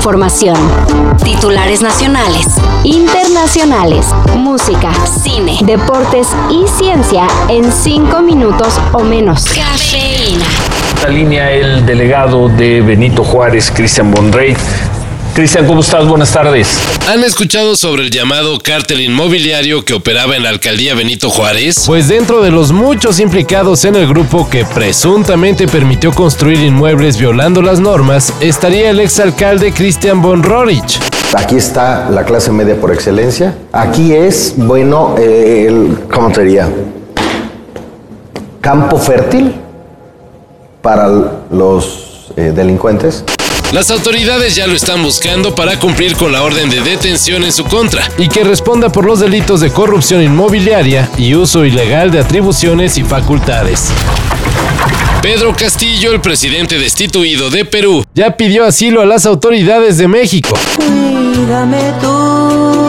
información. Titulares nacionales, internacionales, música, cine, deportes y ciencia en cinco minutos o menos. Cafeína. La línea el delegado de Benito Juárez, Cristian Bonrey. Cristian, ¿cómo estás? Buenas tardes. ¿Han escuchado sobre el llamado cártel inmobiliario que operaba en la alcaldía Benito Juárez? Pues dentro de los muchos implicados en el grupo que presuntamente permitió construir inmuebles violando las normas, estaría el exalcalde Cristian von Rorich. Aquí está la clase media por excelencia. Aquí es, bueno, eh, el, ¿cómo te diría? Campo fértil para los eh, delincuentes. Las autoridades ya lo están buscando para cumplir con la orden de detención en su contra. y que responda por los delitos de corrupción inmobiliaria y uso ilegal de atribuciones y facultades. Pedro Castillo, el presidente destituido de Perú, Ya pidió asilo a las autoridades de México. Cuídame tú,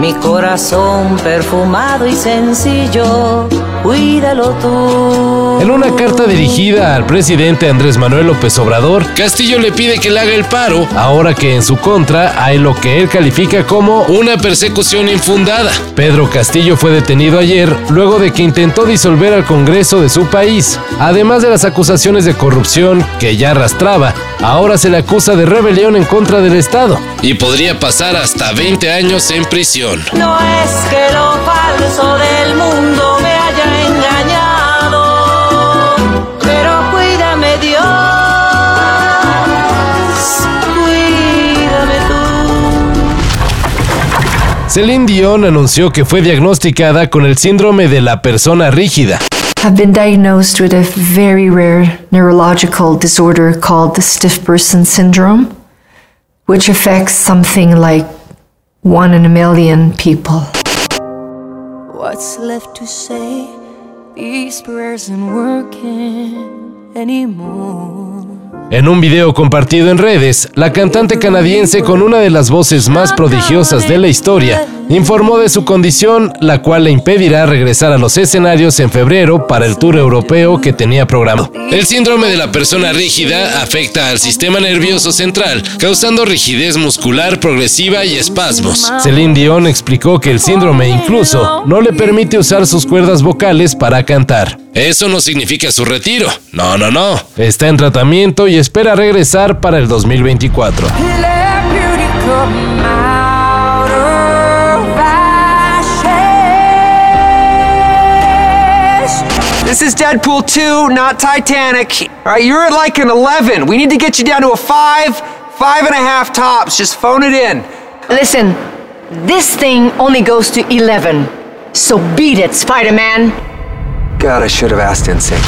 mi corazón perfumado y sencillo, cuídalo tú. En una carta dirigida al presidente Andrés Manuel López Obrador, Castillo le pide que le haga el paro ahora que en su contra hay lo que él califica como una persecución infundada. Pedro Castillo fue detenido ayer luego de que intentó disolver al Congreso de su país. Además de las acusaciones de corrupción que ya arrastraba, ahora se le acusa de rebelión en contra del Estado. y podría pasar hasta 20 años en prisión. No es que lo falso del mundo me haya engañado, pero cuídame Dios, cuídame tú. Celine Dion anunció que fue diagnosticada con el síndrome de la persona rígida. have been diagnosed with a very rare neurological disorder called the stiff person syndrome, which affects something like one in a million people. What's left to say? These prayers aren't working anymore. En un video compartido en redes, la cantante canadiense con una de las voces más prodigiosas de la historia informó de su condición, la cual le impedirá regresar a los escenarios en febrero para el tour europeo que tenía programado. El síndrome de la persona rígida afecta al sistema nervioso central, causando rigidez muscular progresiva y espasmos. Celine Dion explicó que el síndrome incluso no le permite usar sus cuerdas vocales para cantar. Eso no significa su retiro. No, no, no. Está en tratamiento y espera regresar para el 2024. This is Deadpool 2, not Titanic. All right, you're at like an 11. We need to get you down to a 5, five and a half tops. Just phone it in. Listen, this thing only goes to 11. So beat it, Spider Man. God, I should have asked NSYNC.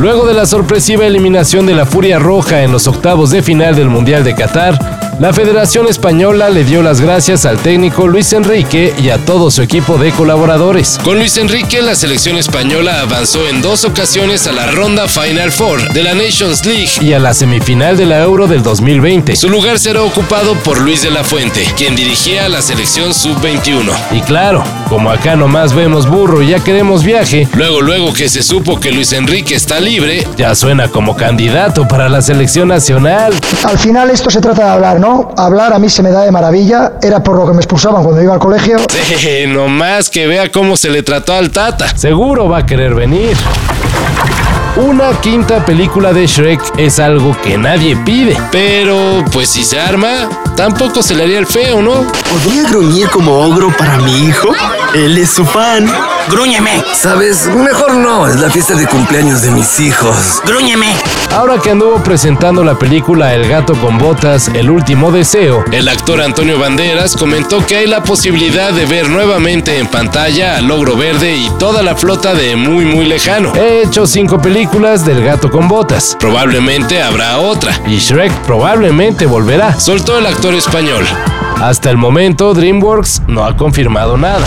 Luego de la sorpresiva eliminación de la Furia Roja en los octavos de final del Mundial de Qatar, la Federación Española le dio las gracias al técnico Luis Enrique y a todo su equipo de colaboradores. Con Luis Enrique, la selección española avanzó en dos ocasiones a la ronda Final Four de la Nations League. Y a la semifinal de la Euro del 2020. Su lugar será ocupado por Luis de la Fuente, quien dirigía a la selección sub-21. Y claro, como acá nomás vemos burro y ya queremos viaje, Luego, luego que se supo que Luis Enrique está libre, ya suena como candidato para la selección nacional. Al final esto se trata de hablar, ¿no? Hablar a mí se me da de maravilla, era por lo que me expulsaban cuando iba al colegio. eh, nomás que vea cómo se le trató al Tata. Seguro va a querer venir. Una quinta película de Shrek es algo que nadie pide. Pero, pues si se arma, tampoco se le haría el feo, ¿no? ¿Podría gruñir como ogro para mi hijo? Él es su fan. ¡Grúñeme! ¿Sabes? Mejor no, es la fiesta de cumpleaños de mis hijos. ¡Grúñeme! Ahora que anduvo presentando la película El gato con botas, El último deseo, El actor Antonio Banderas comentó que hay la posibilidad de ver nuevamente en pantalla a Logro Verde y toda la flota de Muy Muy Lejano. he hecho cinco películas del gato con botas. Probablemente habrá otra. Y Shrek probablemente volverá. Soltó el actor español. Hasta el momento, DreamWorks no ha confirmado nada.